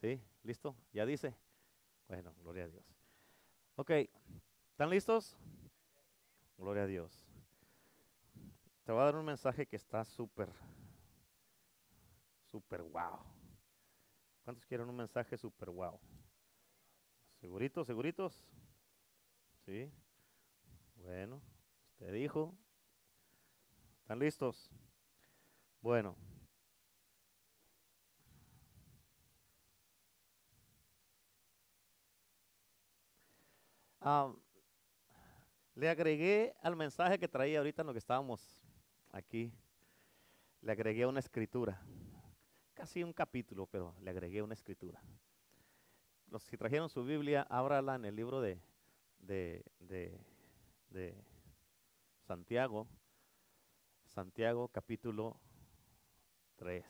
¿Sí? ¿Listo? ¿Ya dice? Bueno, gloria a Dios. Ok, ¿están listos? Gloria a Dios. Te voy a dar un mensaje que está súper, súper wow. ¿Cuántos quieren un mensaje súper wow? ¿Seguritos, seguritos? ¿Sí? Bueno, usted dijo. ¿Están listos? Bueno. Le agregué al mensaje que traía ahorita en lo que estábamos aquí, le agregué una escritura, casi un capítulo, pero le agregué una escritura. Los que trajeron su Biblia, ábrala en el libro de, de, de, de Santiago, Santiago capítulo 3.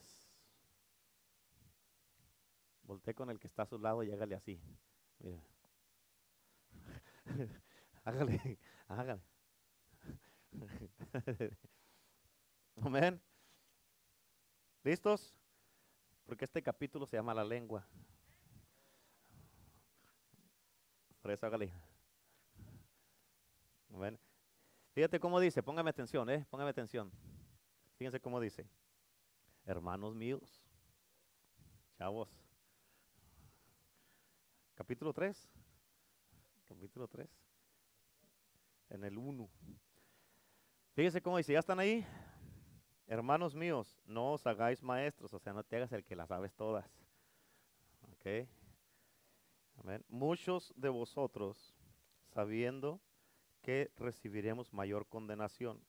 Volté con el que está a su lado y hágale así. Mira. hágale, hágale. Amén. ¿Listos? Porque este capítulo se llama la lengua. Por eso hágale. Amén. Fíjate cómo dice, póngame atención, eh, póngame atención. Fíjense cómo dice. Hermanos míos, chavos. Capítulo 3. Capítulo 3. En el 1. Fíjense cómo dice, ¿ya están ahí? Hermanos míos, no os hagáis maestros, o sea, no te hagas el que las sabes todas. Amén. Muchos de vosotros, sabiendo que recibiremos mayor condenación,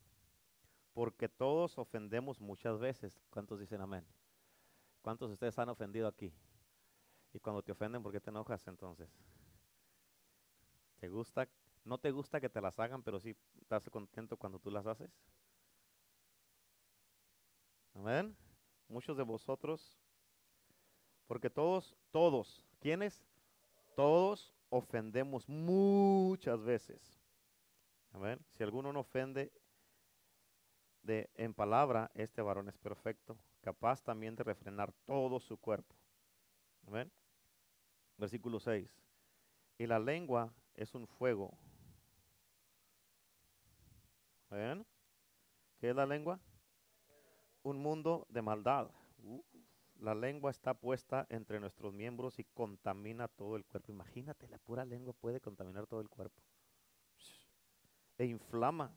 porque todos ofendemos muchas veces. ¿Cuántos dicen amén? ¿Cuántos de ustedes han ofendido aquí? Y cuando te ofenden, ¿por qué te enojas entonces? ¿Te gusta? ¿No te gusta que te las hagan, pero sí estás contento cuando tú las haces? Amén. Muchos de vosotros, porque todos, todos, ¿quiénes? Todos ofendemos muchas veces. Amén. Si alguno no ofende de, en palabra, este varón es perfecto, capaz también de refrenar todo su cuerpo. Amén. Versículo 6. Y la lengua es un fuego. ¿Ven? ¿Qué es la lengua? un mundo de maldad. la lengua está puesta entre nuestros miembros y contamina todo el cuerpo. Imagínate, la pura lengua puede contaminar todo el cuerpo. E inflama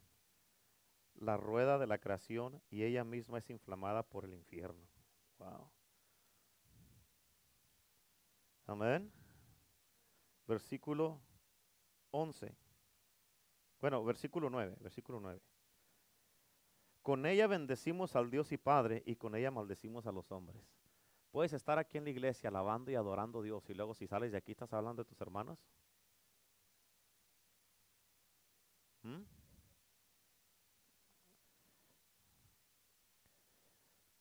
la rueda de la creación y ella misma es inflamada por el infierno. Wow. Amén. Versículo 11. Bueno, versículo 9, versículo 9. Con ella bendecimos al Dios y Padre y con ella maldecimos a los hombres. Puedes estar aquí en la iglesia alabando y adorando a Dios y luego si sales de aquí estás hablando de tus hermanos. ¿Mm?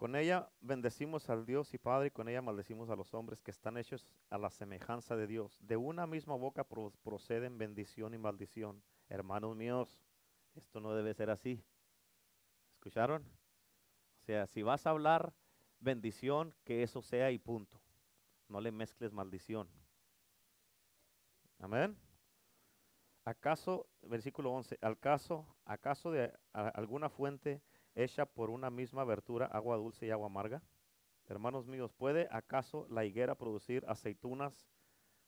Con ella bendecimos al Dios y Padre y con ella maldecimos a los hombres que están hechos a la semejanza de Dios. De una misma boca proceden bendición y maldición. Hermanos míos, esto no debe ser así. ¿Escucharon? O sea, si vas a hablar bendición, que eso sea y punto. No le mezcles maldición. Amén. ¿Acaso, versículo 11, ¿acaso, acaso de alguna fuente hecha por una misma abertura agua dulce y agua amarga? Hermanos míos, ¿puede acaso la higuera producir aceitunas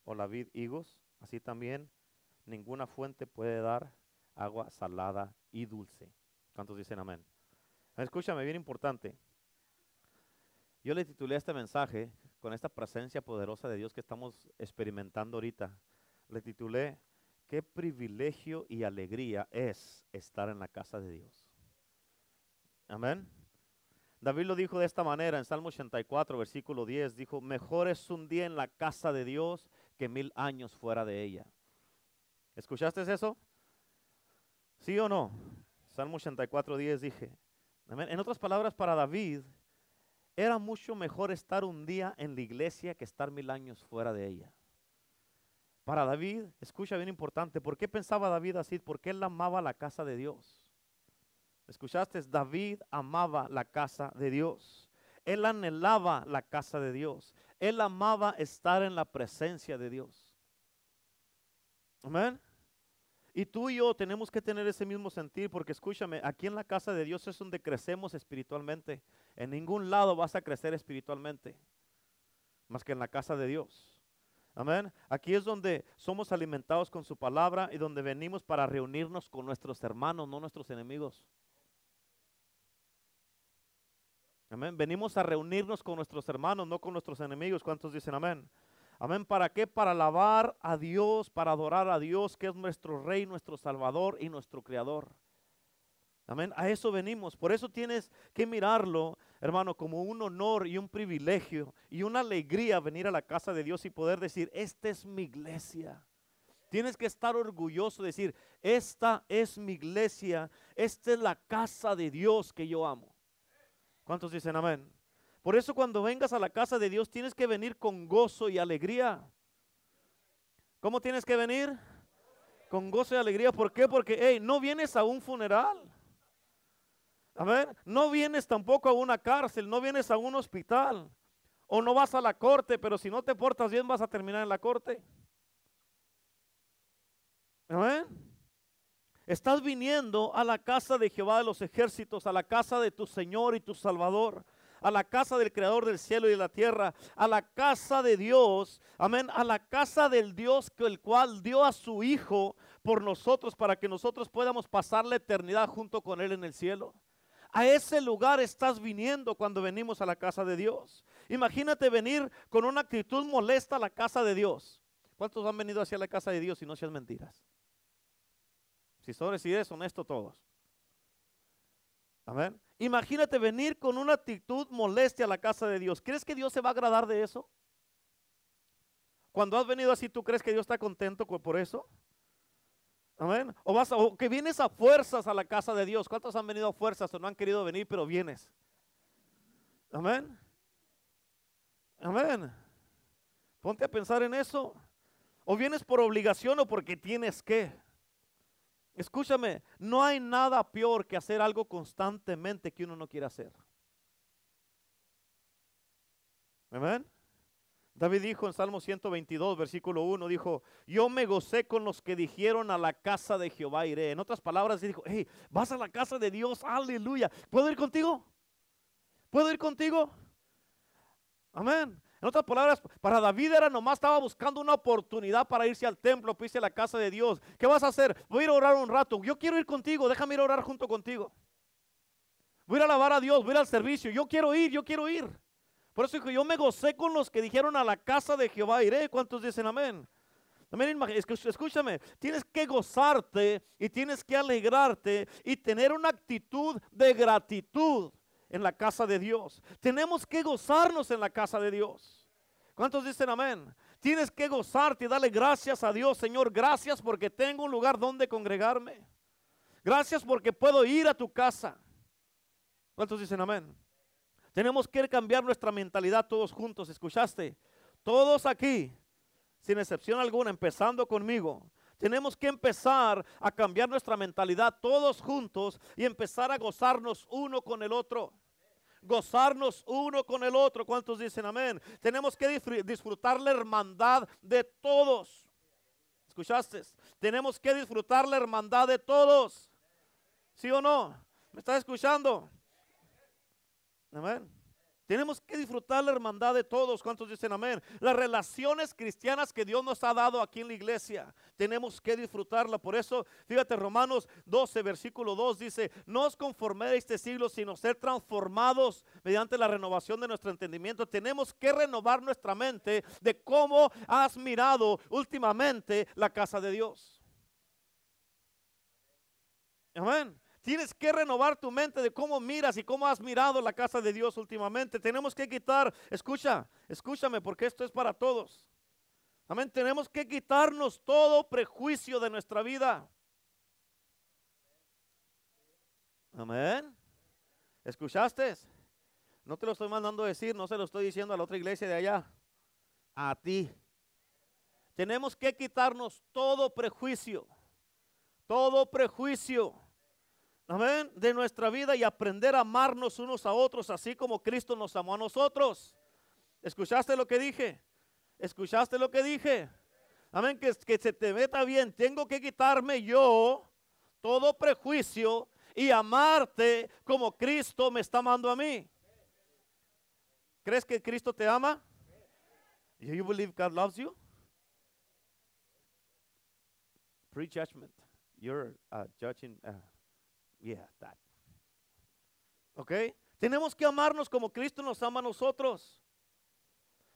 o la vid higos? Así también ninguna fuente puede dar agua salada y dulce. ¿Cuántos dicen amén? Escúchame, bien importante. Yo le titulé este mensaje con esta presencia poderosa de Dios que estamos experimentando ahorita. Le titulé, qué privilegio y alegría es estar en la casa de Dios. Amén. David lo dijo de esta manera en Salmo 84, versículo 10. Dijo, mejor es un día en la casa de Dios que mil años fuera de ella. ¿Escuchaste eso? ¿Sí o no? Salmo 84, 10 dije, en otras palabras, para David, era mucho mejor estar un día en la iglesia que estar mil años fuera de ella. Para David, escucha bien importante, ¿por qué pensaba David así? Porque él amaba la casa de Dios. ¿Escuchaste? David amaba la casa de Dios. Él anhelaba la casa de Dios. Él amaba estar en la presencia de Dios. Amén. Y tú y yo tenemos que tener ese mismo sentir, porque escúchame, aquí en la casa de Dios es donde crecemos espiritualmente. En ningún lado vas a crecer espiritualmente, más que en la casa de Dios. Amén. Aquí es donde somos alimentados con su palabra y donde venimos para reunirnos con nuestros hermanos, no nuestros enemigos. Amén. Venimos a reunirnos con nuestros hermanos, no con nuestros enemigos. ¿Cuántos dicen amén? Amén. ¿Para qué? Para alabar a Dios, para adorar a Dios, que es nuestro Rey, nuestro Salvador y nuestro Creador. Amén. A eso venimos. Por eso tienes que mirarlo, hermano, como un honor y un privilegio y una alegría venir a la casa de Dios y poder decir, esta es mi iglesia. Tienes que estar orgulloso de decir, esta es mi iglesia, esta es la casa de Dios que yo amo. ¿Cuántos dicen amén? Por eso cuando vengas a la casa de Dios tienes que venir con gozo y alegría. ¿Cómo tienes que venir? Con gozo y alegría. ¿Por qué? Porque hey, no vienes a un funeral. A ver, no vienes tampoco a una cárcel, no vienes a un hospital. O no vas a la corte, pero si no te portas bien vas a terminar en la corte. Amén. Estás viniendo a la casa de Jehová de los ejércitos, a la casa de tu Señor y tu Salvador a la casa del creador del cielo y de la tierra, a la casa de Dios, amén, a la casa del Dios que el cual dio a su Hijo por nosotros para que nosotros podamos pasar la eternidad junto con Él en el cielo. A ese lugar estás viniendo cuando venimos a la casa de Dios. Imagínate venir con una actitud molesta a la casa de Dios. ¿Cuántos han venido hacia la casa de Dios y no sean mentiras? Si son si eres honesto todos. Amén. Imagínate venir con una actitud molestia a la casa de Dios. ¿Crees que Dios se va a agradar de eso? Cuando has venido así, ¿tú crees que Dios está contento por eso? Amén. O, vas o que vienes a fuerzas a la casa de Dios. ¿Cuántos han venido a fuerzas o no han querido venir, pero vienes? Amén. Amén. Ponte a pensar en eso. O vienes por obligación o porque tienes que. Escúchame, no hay nada peor que hacer algo constantemente que uno no quiere hacer. Amén. David dijo en Salmo 122, versículo 1, dijo, yo me gocé con los que dijeron a la casa de Jehová iré. En otras palabras, dijo, hey, vas a la casa de Dios, aleluya. ¿Puedo ir contigo? ¿Puedo ir contigo? Amén. En otras palabras, para David era nomás estaba buscando una oportunidad para irse al templo, irse a la casa de Dios. ¿Qué vas a hacer? Voy a ir a orar un rato. Yo quiero ir contigo, déjame ir a orar junto contigo. Voy a ir alabar a Dios, voy a ir al servicio. Yo quiero ir, yo quiero ir. Por eso yo me gocé con los que dijeron a la casa de Jehová iré. ¿Cuántos dicen amén? Escúchame, tienes que gozarte y tienes que alegrarte y tener una actitud de gratitud en la casa de Dios. Tenemos que gozarnos en la casa de Dios. ¿Cuántos dicen amén? Tienes que gozarte y darle gracias a Dios, Señor. Gracias porque tengo un lugar donde congregarme. Gracias porque puedo ir a tu casa. ¿Cuántos dicen amén? Tenemos que cambiar nuestra mentalidad todos juntos. ¿Escuchaste? Todos aquí, sin excepción alguna, empezando conmigo, tenemos que empezar a cambiar nuestra mentalidad todos juntos y empezar a gozarnos uno con el otro gozarnos uno con el otro. ¿Cuántos dicen amén? Tenemos que disfrutar la hermandad de todos. ¿Escuchaste? Tenemos que disfrutar la hermandad de todos. ¿Sí o no? ¿Me estás escuchando? Amén. Tenemos que disfrutar la hermandad de todos. ¿Cuántos dicen amén? Las relaciones cristianas que Dios nos ha dado aquí en la iglesia. Tenemos que disfrutarla. Por eso, fíjate, Romanos 12, versículo 2 dice, no os conforméis este siglo, sino ser transformados mediante la renovación de nuestro entendimiento. Tenemos que renovar nuestra mente de cómo has mirado últimamente la casa de Dios. Amén. Tienes que renovar tu mente de cómo miras y cómo has mirado la casa de Dios últimamente. Tenemos que quitar, escucha, escúchame porque esto es para todos. Amén, tenemos que quitarnos todo prejuicio de nuestra vida. Amén. ¿Escuchaste? No te lo estoy mandando a decir, no se lo estoy diciendo a la otra iglesia de allá. A ti. Tenemos que quitarnos todo prejuicio. Todo prejuicio amén, de nuestra vida y aprender a amarnos unos a otros, así como Cristo nos amó a nosotros. ¿Escuchaste lo que dije? ¿Escuchaste lo que dije? Amén, que, que se te meta bien. Tengo que quitarme yo todo prejuicio y amarte como Cristo me está amando a mí. ¿Crees que Cristo te ama? You believe God loves you? Pre-judgment. You're uh, judging. Uh, yeah, that. ¿Ok? Tenemos que amarnos como Cristo nos ama a nosotros.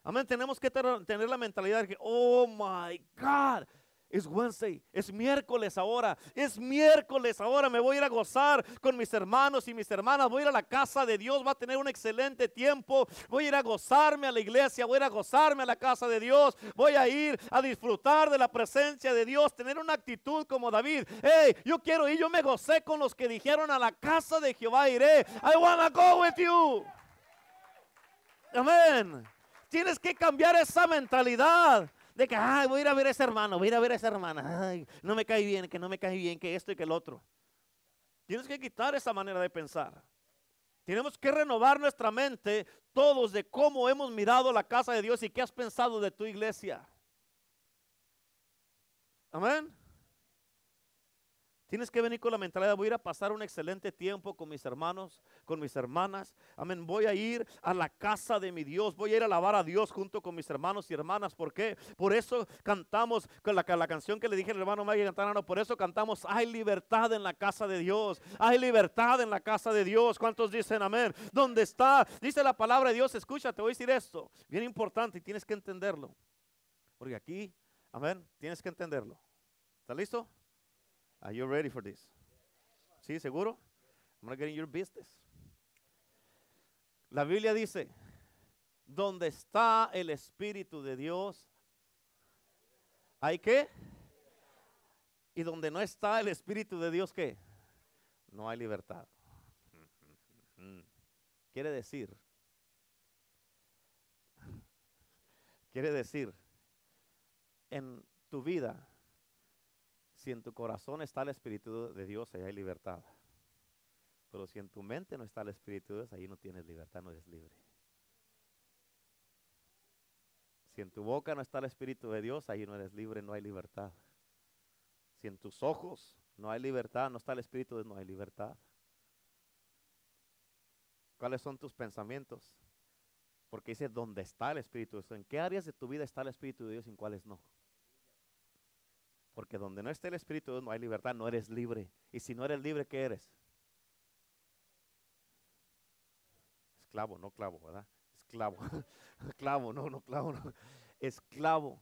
Amén. Tenemos que tener la mentalidad de que, oh my God, es Wednesday, es miércoles ahora, es miércoles ahora, me voy a ir a gozar con mis hermanos y mis hermanas, voy a ir a la casa de Dios, va a tener un excelente tiempo, voy a ir a gozarme a la iglesia, voy a ir a gozarme a la casa de Dios, voy a ir a disfrutar de la presencia de Dios, tener una actitud como David. Hey, yo quiero ir, yo me gocé con los que dijeron a la casa de Jehová iré. I wanna go with you. Amén. Tienes que cambiar esa mentalidad de que, ay, voy a ir a ver a ese hermano, voy a ir a ver a esa hermana, ay, no me cae bien, que no me cae bien, que esto y que el otro. Tienes que quitar esa manera de pensar. Tenemos que renovar nuestra mente todos de cómo hemos mirado la casa de Dios y qué has pensado de tu iglesia. Amén. Tienes que venir con la mentalidad, voy a ir a pasar un excelente tiempo con mis hermanos, con mis hermanas. Amén. Voy a ir a la casa de mi Dios. Voy a ir a alabar a Dios junto con mis hermanos y hermanas. ¿Por qué? Por eso cantamos con la, la canción que le dije al hermano Maggie Cantarano. Por eso cantamos, hay libertad en la casa de Dios. Hay libertad en la casa de Dios. ¿Cuántos dicen amén? ¿Dónde está? Dice la palabra de Dios. Escucha, te voy a decir esto. Bien importante y tienes que entenderlo. Porque aquí, amén, tienes que entenderlo. ¿Está listo? Are you ready for this? ¿Sí, seguro? I'm gonna get in your business. La Biblia dice, donde está el Espíritu de Dios, ¿hay qué? Y donde no está el Espíritu de Dios, ¿qué? No hay libertad. Quiere decir, quiere decir, en tu vida si en tu corazón está el Espíritu de Dios, ahí hay libertad. Pero si en tu mente no está el Espíritu de Dios, ahí no tienes libertad, no eres libre. Si en tu boca no está el Espíritu de Dios, ahí no eres libre, no hay libertad. Si en tus ojos no hay libertad, no está el Espíritu de Dios, no hay libertad. ¿Cuáles son tus pensamientos? Porque dice, ¿dónde está el Espíritu de Dios? ¿En qué áreas de tu vida está el Espíritu de Dios y en cuáles no? Porque donde no esté el Espíritu no hay libertad, no eres libre. Y si no eres libre, ¿qué eres? Esclavo, no clavo, ¿verdad? Esclavo. Esclavo, no, no clavo, no. Esclavo.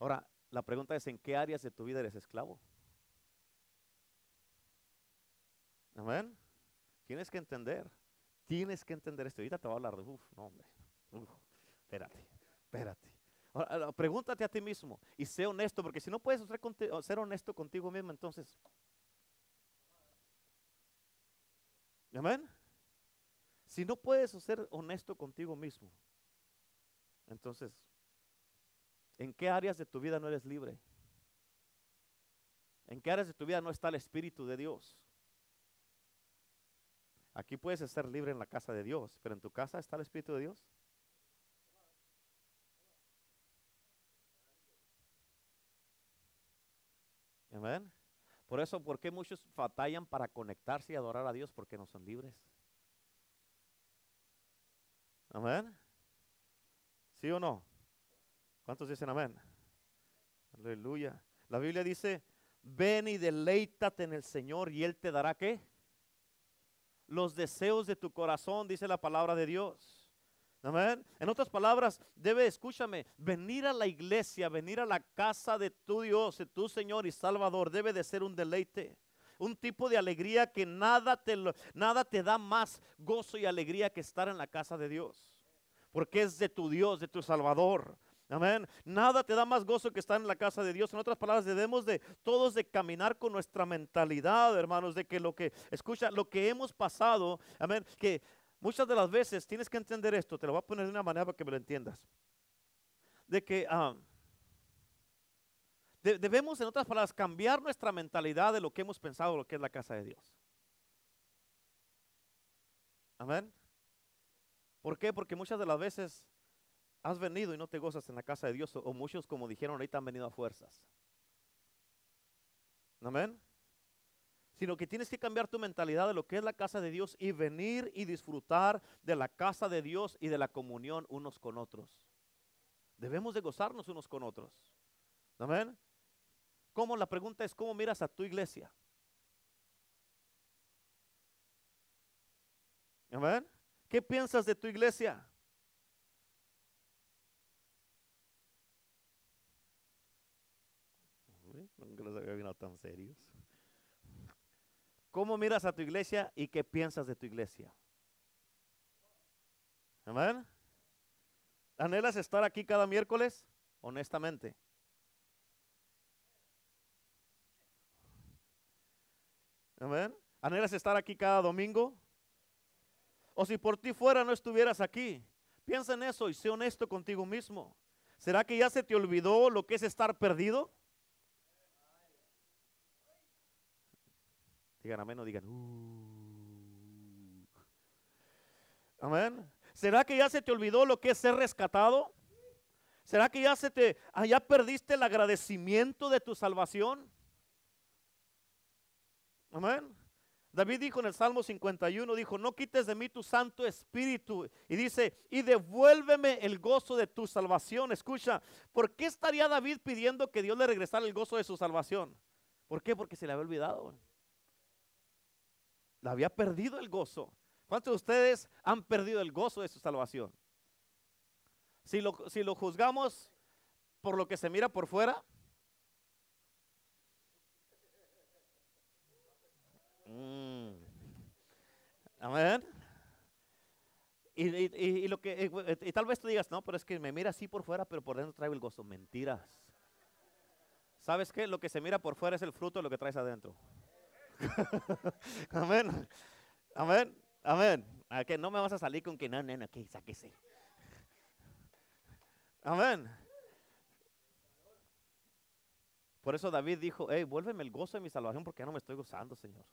Ahora, la pregunta es, ¿en qué áreas de tu vida eres esclavo? Amén. Tienes que entender. Tienes que entender esto. Ahorita te voy a hablar de, uf, no, hombre. Uf, espérate, espérate. Pregúntate a ti mismo y sé honesto, porque si no puedes ser honesto contigo mismo, entonces... Amén. Si no puedes ser honesto contigo mismo, entonces, ¿en qué áreas de tu vida no eres libre? ¿En qué áreas de tu vida no está el Espíritu de Dios? Aquí puedes ser libre en la casa de Dios, pero en tu casa está el Espíritu de Dios. Amén. Por eso, ¿por qué muchos batallan para conectarse y adorar a Dios? Porque no son libres. Amén. ¿Sí o no? ¿Cuántos dicen amén? Aleluya. La Biblia dice, ven y deleítate en el Señor y Él te dará qué? Los deseos de tu corazón, dice la palabra de Dios. Amén. En otras palabras, debe, escúchame, venir a la iglesia, venir a la casa de tu Dios, de tu Señor y Salvador, debe de ser un deleite. Un tipo de alegría que nada te, nada te da más gozo y alegría que estar en la casa de Dios. Porque es de tu Dios, de tu Salvador. Amén. Nada te da más gozo que estar en la casa de Dios. En otras palabras, debemos de todos de caminar con nuestra mentalidad, hermanos, de que lo que, escucha, lo que hemos pasado, amén, que Muchas de las veces tienes que entender esto, te lo voy a poner de una manera para que me lo entiendas. De que debemos, en otras palabras, cambiar nuestra mentalidad de lo que hemos pensado, lo que es la casa de Dios. Amén. ¿Por qué? Porque muchas de las veces has venido y no te gozas en la casa de Dios, o muchos, como dijeron ahorita, han venido a fuerzas. Amén. Sino que tienes que cambiar tu mentalidad de lo que es la casa de Dios y venir y disfrutar de la casa de Dios y de la comunión unos con otros. Debemos de gozarnos unos con otros. Amén. ¿Cómo? La pregunta es, ¿cómo miras a tu iglesia? Amén. ¿Qué piensas de tu iglesia? Nunca los había tan serios. ¿Cómo miras a tu iglesia y qué piensas de tu iglesia? Amén. ¿Anhelas estar aquí cada miércoles? Honestamente. Amén. ¿Anhelas estar aquí cada domingo? O si por ti fuera no estuvieras aquí. Piensa en eso y sé honesto contigo mismo. ¿Será que ya se te olvidó lo que es estar perdido? Digan amén o digan, uh". Amén. ¿Será que ya se te olvidó lo que es ser rescatado? ¿Será que ya se te, ah, ya perdiste el agradecimiento de tu salvación? Amén. David dijo en el Salmo 51, dijo, no quites de mí tu Santo Espíritu. Y dice, y devuélveme el gozo de tu salvación. Escucha, ¿por qué estaría David pidiendo que Dios le regresara el gozo de su salvación? ¿Por qué? Porque se le había olvidado. Había perdido el gozo. ¿Cuántos de ustedes han perdido el gozo de su salvación? Si lo, si lo juzgamos por lo que se mira por fuera, Mm. Amén. Y, lo que, y, tal vez tú digas, no, pero es que me mira así por fuera, pero por dentro traigo el gozo. Mentiras. ¿Sabes qué? Lo que se mira por fuera es el fruto de lo que traes adentro. amén. Amén. Amén. ¿A que no me vas a salir con que no, no, que sáquese. Amén. Por eso David dijo, hey, vuélveme el gozo de mi salvación porque ya no me estoy gozando, Señor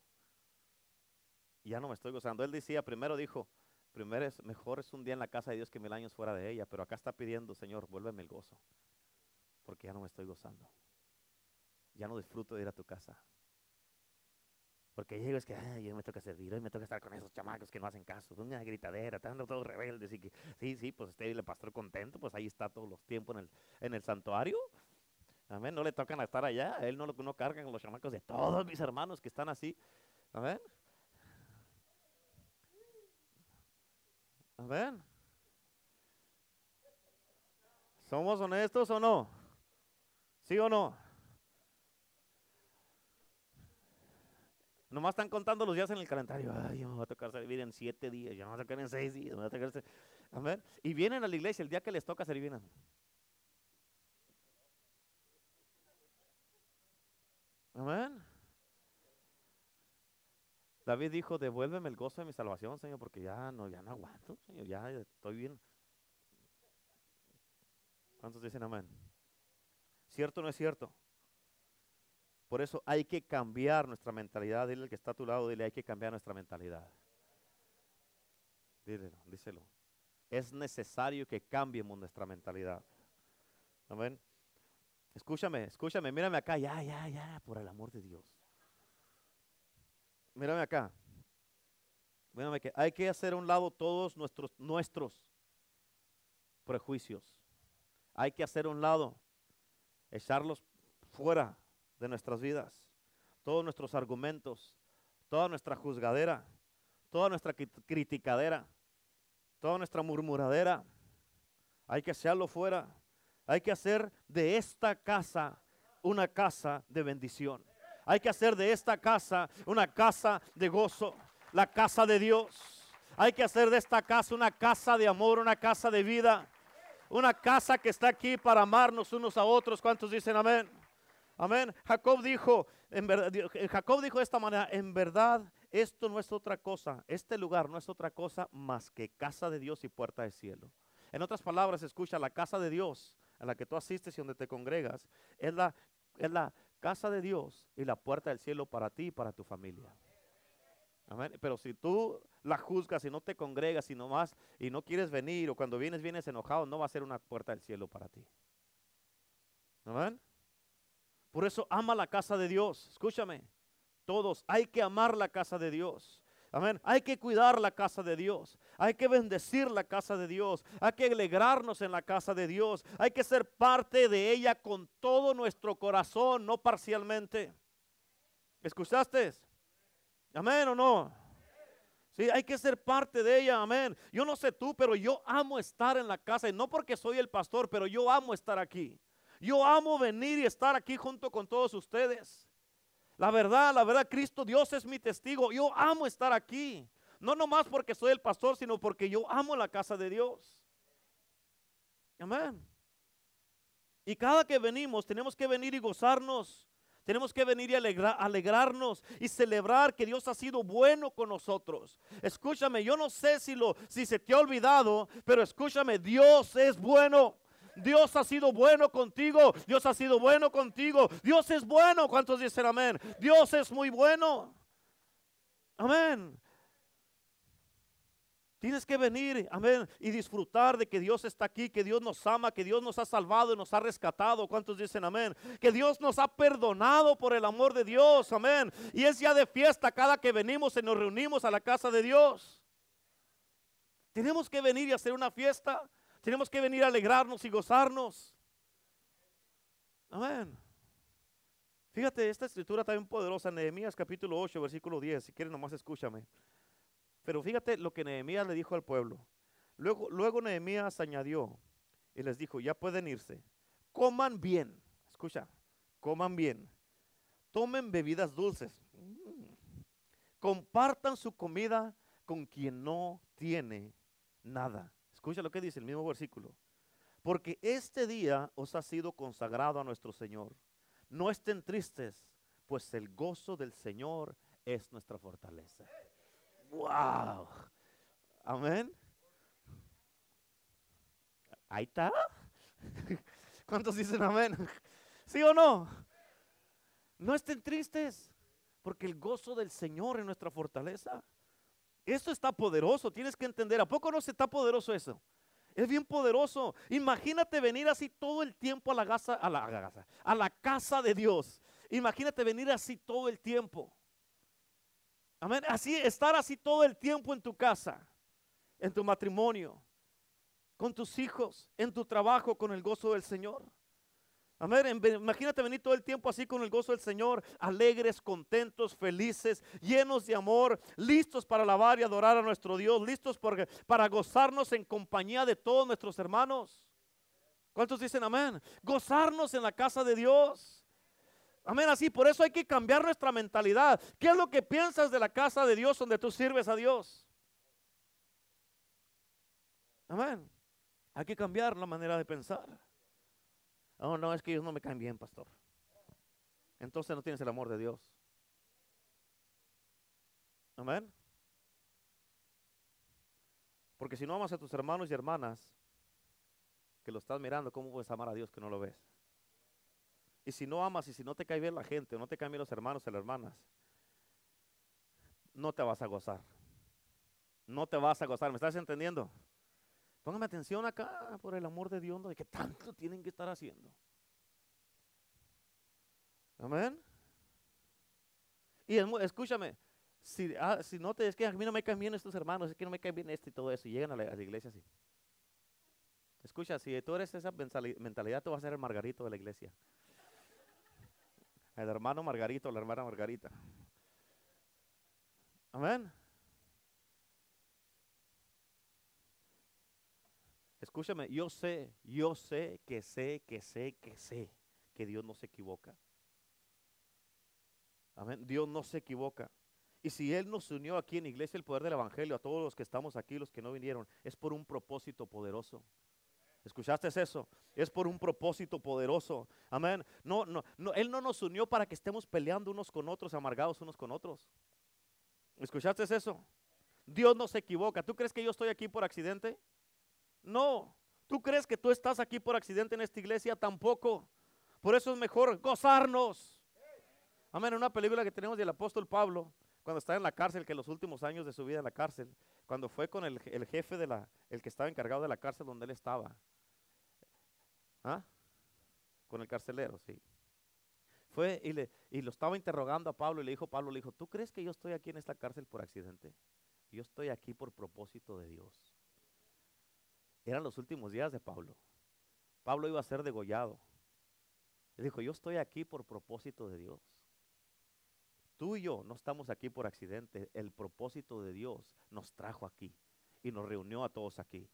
ya no me estoy gozando. Él decía, primero dijo, primero es mejor es un día en la casa de Dios que mil años fuera de ella, pero acá está pidiendo, Señor, vuélveme el gozo, porque ya no me estoy gozando. Ya no disfruto de ir a tu casa. Porque llego es que ay, yo me toca servir, hoy me toca estar con esos chamacos que no hacen caso, una gritadera, están todos rebeldes y que sí, sí, pues esté el pastor contento, pues ahí está todos los tiempos en el, en el santuario. Amén, no le tocan a estar allá, él no, no carga con los chamacos de todos mis hermanos que están así. Amén. Amén. ¿Somos honestos o no? ¿Sí o no? Nomás están contando los días en el calendario. Ay, me va a tocar servir en siete días, ya me va a tocar en seis días. Amén. Y vienen a la iglesia el día que les toca servir. Amén. David dijo, devuélveme el gozo de mi salvación, Señor, porque ya no, ya no aguanto, Señor, ya estoy bien. ¿Cuántos dicen amén? ¿Cierto o no es cierto? Por eso hay que cambiar nuestra mentalidad. Dile al que está a tu lado, dile, hay que cambiar nuestra mentalidad. Díselo, díselo. Es necesario que cambiemos nuestra mentalidad. Amén. Escúchame, escúchame, mírame acá, ya, ya, ya, por el amor de Dios. Mírame acá. Mírame que hay que hacer a un lado todos nuestros, nuestros prejuicios. Hay que hacer a un lado, echarlos fuera de nuestras vidas. Todos nuestros argumentos, toda nuestra juzgadera, toda nuestra criticadera, toda nuestra murmuradera. Hay que echarlo fuera. Hay que hacer de esta casa una casa de bendición. Hay que hacer de esta casa una casa de gozo, la casa de Dios. Hay que hacer de esta casa una casa de amor, una casa de vida, una casa que está aquí para amarnos unos a otros. ¿Cuántos dicen amén? Amén. Jacob dijo, en verdad, Jacob dijo de esta manera, en verdad esto no es otra cosa, este lugar no es otra cosa más que casa de Dios y puerta de cielo. En otras palabras, escucha, la casa de Dios a la que tú asistes y donde te congregas es la, es la casa de Dios y la puerta del cielo para ti y para tu familia. Amén. Pero si tú la juzgas y no te congregas y no más y no quieres venir o cuando vienes vienes enojado, no va a ser una puerta del cielo para ti. Amén. Por eso ama la casa de Dios. Escúchame. Todos hay que amar la casa de Dios. Amén. Hay que cuidar la casa de Dios. Hay que bendecir la casa de Dios. Hay que alegrarnos en la casa de Dios. Hay que ser parte de ella con todo nuestro corazón, no parcialmente. ¿Escuchaste? Amén o no. Sí, hay que ser parte de ella, amén. Yo no sé tú, pero yo amo estar en la casa y no porque soy el pastor, pero yo amo estar aquí. Yo amo venir y estar aquí junto con todos ustedes. La verdad, la verdad, Cristo Dios es mi testigo. Yo amo estar aquí. No nomás porque soy el pastor, sino porque yo amo la casa de Dios. Amén. Y cada que venimos, tenemos que venir y gozarnos. Tenemos que venir y alegrarnos y celebrar que Dios ha sido bueno con nosotros. Escúchame, yo no sé si, lo, si se te ha olvidado, pero escúchame, Dios es bueno. Dios ha sido bueno contigo. Dios ha sido bueno contigo. Dios es bueno. ¿Cuántos dicen amén? Dios es muy bueno. Amén. Tienes que venir, amén, y disfrutar de que Dios está aquí, que Dios nos ama, que Dios nos ha salvado y nos ha rescatado. ¿Cuántos dicen amén? Que Dios nos ha perdonado por el amor de Dios, amén. Y es ya de fiesta cada que venimos y nos reunimos a la casa de Dios. Tenemos que venir y hacer una fiesta. Tenemos que venir a alegrarnos y gozarnos. Amén. Fíjate, esta escritura bien poderosa, Nehemías capítulo 8, versículo 10. Si quieres, nomás escúchame. Pero fíjate lo que Nehemías le dijo al pueblo. Luego, luego Nehemías añadió y les dijo, ya pueden irse. Coman bien. Escucha, coman bien. Tomen bebidas dulces. Compartan su comida con quien no tiene nada. Escucha lo que dice el mismo versículo. Porque este día os ha sido consagrado a nuestro Señor. No estén tristes, pues el gozo del Señor es nuestra fortaleza. Wow. Amén. Ahí está. ¿Cuántos dicen amén? ¿Sí o no? No estén tristes, porque el gozo del Señor es nuestra fortaleza. Esto está poderoso, tienes que entender. ¿A poco no se está poderoso eso? Es bien poderoso. Imagínate venir así todo el tiempo a la, casa, a, la, casa de Dios. Imagínate venir así todo el tiempo. Amén. Así, estar así todo el tiempo en tu casa, en tu matrimonio, con tus hijos, en tu trabajo, con el gozo del Señor. Amén. Imagínate venir todo el tiempo así con el gozo del Señor, alegres, contentos, felices, llenos de amor, listos para alabar y adorar a nuestro Dios, listos para gozarnos en compañía de todos nuestros hermanos. ¿Cuántos dicen amén? Gozarnos en la casa de Dios. Amén, así, por eso hay que cambiar nuestra mentalidad. ¿Qué es lo que piensas de la casa de Dios donde tú sirves a Dios? Amén. Hay que cambiar la manera de pensar. Oh, no, es que ellos no me caen bien, pastor. Entonces no tienes el amor de Dios. Amén. Porque si no amas a tus hermanos y hermanas, que lo estás mirando, ¿cómo puedes amar a Dios que no lo ves? Y si no amas y si no te cae bien la gente, o no te caen bien los hermanos y las hermanas, no te vas a gozar. No te vas a gozar. ¿Me estás entendiendo? Póngame atención acá, por el amor de Dios, de que tanto tienen que estar haciendo. Amén. Y escúchame, si, ah, no te es que a mí no me caen bien estos hermanos, es que no me caen bien este y todo eso, y llegan a la, iglesia así. Escucha, si tú eres esa mentalidad, tú vas a ser el Margarito de la iglesia. El hermano Margarito, la hermana Margarita. Amén. Escúchame, yo sé, yo sé que sé, que sé, que sé que Dios no se equivoca. Amén. Dios no se equivoca. Y si Él nos unió aquí en Iglesia el Poder del Evangelio, a todos los que estamos aquí, los que no vinieron, es por un propósito poderoso. ¿Escuchaste eso? Es por un propósito poderoso. Amén. No, no, no, Él no nos unió para que estemos peleando unos con otros, amargados unos con otros. ¿Escuchaste eso? Dios no se equivoca. ¿Tú crees que yo estoy aquí por accidente? No. ¿Tú crees que tú estás aquí por accidente en esta iglesia? Tampoco. Por eso es mejor gozarnos. Amén. Una película que tenemos del apóstol Pablo, cuando estaba en la cárcel, que los últimos años de su vida en la cárcel, cuando fue con el, el jefe de la, el que estaba encargado de la cárcel donde él estaba. ¿Ah? Con el carcelero, sí. Fue y, le, y lo estaba interrogando a Pablo y le dijo, Pablo le dijo, ¿tú crees que yo estoy aquí en esta cárcel por accidente? Yo estoy aquí por propósito de Dios. Eran los últimos días de Pablo. Pablo iba a ser degollado. Le dijo, yo estoy aquí por propósito de Dios. Tú y yo no estamos aquí por accidente. El propósito de Dios nos trajo aquí y nos reunió a todos aquí.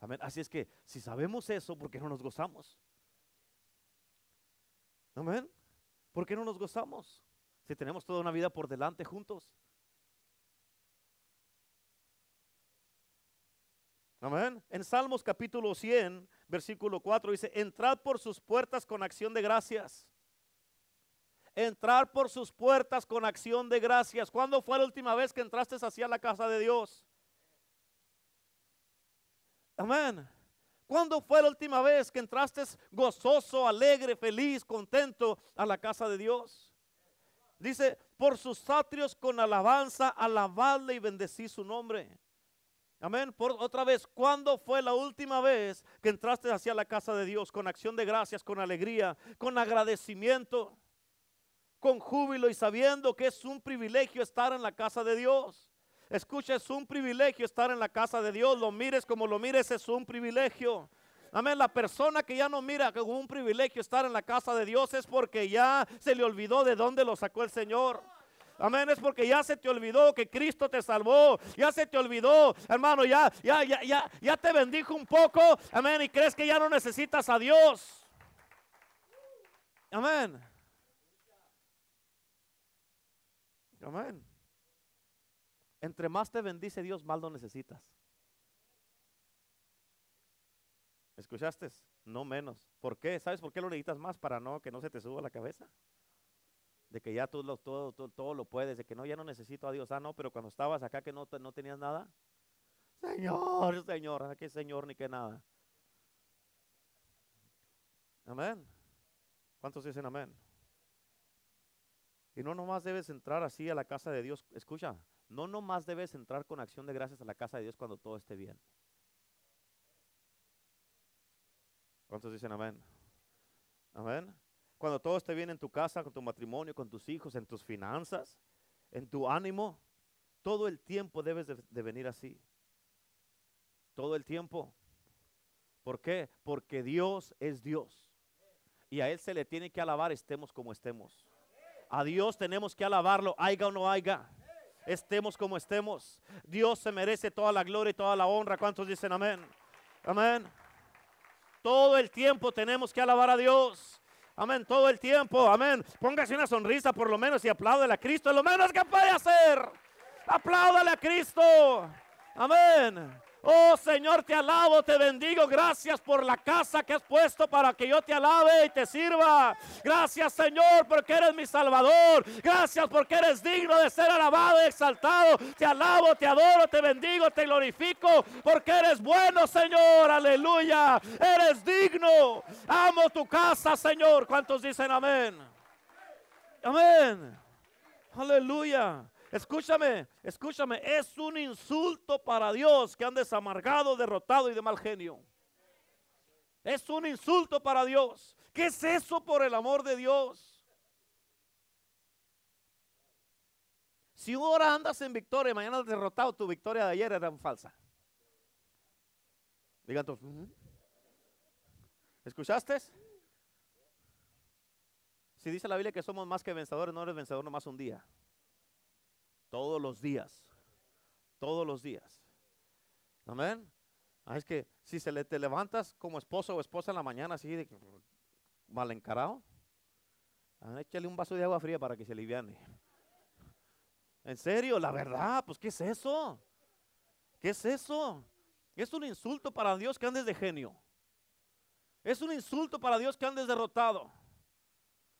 Amén. Así es que si sabemos eso, ¿por qué no nos gozamos? Amén. ¿Por qué no nos gozamos? Si tenemos toda una vida por delante juntos. Amén. En Salmos capítulo 100, versículo 4 dice, entrad por sus puertas con acción de gracias. Entrar por sus puertas con acción de gracias. ¿Cuándo fue la última vez que entraste hacia la casa de Dios? Amén. ¿Cuándo fue la última vez que entraste gozoso, alegre, feliz, contento a la casa de Dios? Dice, por sus atrios con alabanza, alabadle y bendecí su nombre. Amén. Por otra vez, ¿cuándo fue la última vez que entraste hacia la casa de Dios con acción de gracias, con alegría, con agradecimiento, con júbilo y sabiendo que es un privilegio estar en la casa de Dios? Escucha, es un privilegio estar en la casa de Dios. Lo mires como lo mires, es un privilegio. Amén. La persona que ya no mira como un privilegio estar en la casa de Dios es porque ya se le olvidó de dónde lo sacó el Señor. Amén, es porque ya se te olvidó que Cristo te salvó. Ya se te olvidó, hermano, ya, ya, ya, ya, ya te bendijo un poco. Amén, y crees que ya no necesitas a Dios. Amén. Amén. Entre más te bendice Dios, más lo necesitas. ¿Escuchaste? No menos. ¿Por qué? ¿Sabes por qué lo necesitas más? Para no que no se te suba la cabeza de que ya tú lo, todo, todo, lo puedes, de que no, ya no necesito a Dios. Ah, no, pero cuando estabas acá que no, no tenías nada. Señor, Señor, ¿a ah, qué Señor ni qué nada? Amén. ¿Cuántos dicen amén? Y no nomás debes entrar así a la casa de Dios. Escucha, no nomás debes entrar con acción de gracias a la casa de Dios cuando todo esté bien. ¿Cuántos dicen amén? Amén. Cuando todo esté bien en tu casa, con tu matrimonio, con tus hijos, en tus finanzas, en tu ánimo, todo el tiempo debes de, venir así. Todo el tiempo. ¿Por qué? Porque Dios es Dios. Y a Él se le tiene que alabar estemos como estemos. A Dios tenemos que alabarlo, haya o no haya. Estemos como estemos. Dios se merece toda la gloria y toda la honra. ¿Cuántos dicen amén? Amén. Todo el tiempo tenemos que alabar a Dios. Amén, todo el tiempo. Amén. Póngase una sonrisa por lo menos y apláudale a Cristo. Lo menos que puede hacer. Apláudale a Cristo. Amén. Oh Señor, te alabo, te bendigo. Gracias por la casa que has puesto para que yo te alabe y te sirva. Gracias Señor porque eres mi Salvador. Gracias porque eres digno de ser alabado y exaltado. Te alabo, te adoro, te bendigo, te glorifico porque eres bueno Señor. Aleluya. Eres digno. Amo tu casa Señor. ¿Cuántos dicen amén? Amén. Aleluya. Escúchame, escúchame, es un insulto para Dios que andes amargado, derrotado y de mal genio. Es un insulto para Dios. ¿Qué es eso por el amor de Dios? Si ahora andas en victoria, mañana derrotado, tu victoria de ayer era falsa. Digan todos. ¿Escuchaste? Si dice la Biblia que somos más que vencedores, no eres vencedor nomás un día. Todos los días. Todos los días. Amén. Ah, es que si se le te levantas como esposo o esposa en la mañana así de mal encarado, ah, échale un vaso de agua fría para que se aliviane. En serio, la verdad, pues ¿qué es eso? ¿Qué es eso? Es un insulto para Dios que andes de genio. Es un insulto para Dios que andes derrotado.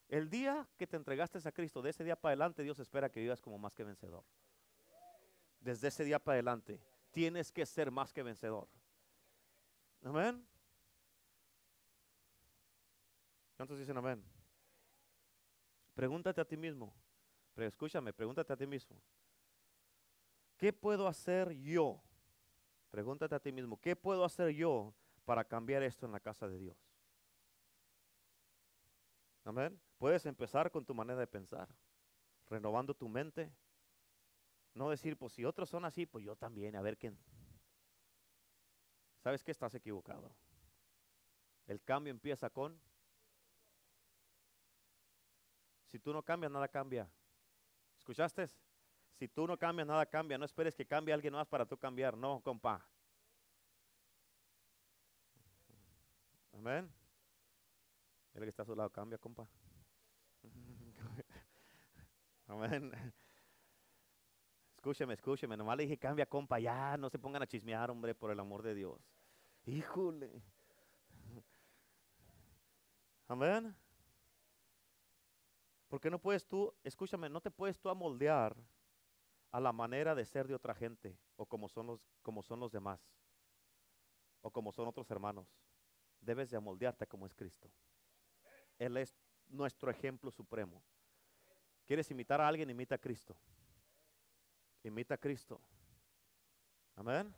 El día que te entregaste a Cristo, de ese día para adelante, Dios espera que vivas como más que vencedor. Desde ese día para adelante, tienes que ser más que vencedor. Amén. ¿Cuántos dicen amén? Pregúntate a ti mismo, Pero escúchame, pregúntate a ti mismo. ¿Qué puedo hacer yo? Pregúntate a ti mismo, ¿qué puedo hacer yo para cambiar esto en la casa de Dios? Amén. Puedes empezar con tu manera de pensar, renovando tu mente. No decir, pues si otros son así, pues yo también, a ver quién. ¿Sabes que estás equivocado? El cambio empieza con... Si tú no cambias, nada cambia. ¿Escuchaste? Si tú no cambias, nada cambia. No esperes que cambie alguien más para tú cambiar. No, compa. Amén. El que está a su lado cambia, compa. Amén. Escúcheme, escúcheme. Nomás le dije cambia, compa. Ya, no se pongan a chismear, hombre, por el amor de Dios. Híjole. Amén. Porque no puedes tú, escúchame, no te puedes tú amoldear a la manera de ser de otra gente o como son los, como son los demás o como son otros hermanos. Debes de amoldearte como es Cristo. Él es nuestro ejemplo supremo. ¿Quieres imitar a alguien? Imita a Cristo. Imita a Cristo. Amén.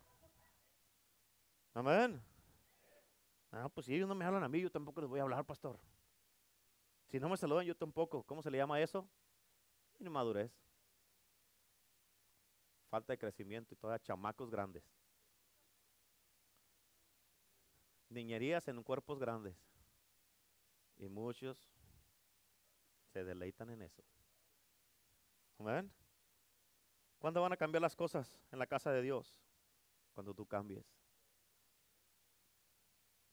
Amén. Ah, pues si ellos no me hablan a mí, yo tampoco les voy a hablar, pastor. Si no me saludan, yo tampoco. ¿Cómo se le llama eso? Inmadurez. Falta de crecimiento y todavía chamacos grandes. Niñerías en cuerpos grandes. Y muchos deleitan en eso. Amén. ¿Cuándo van a cambiar las cosas en la casa de Dios? Cuando tú cambies.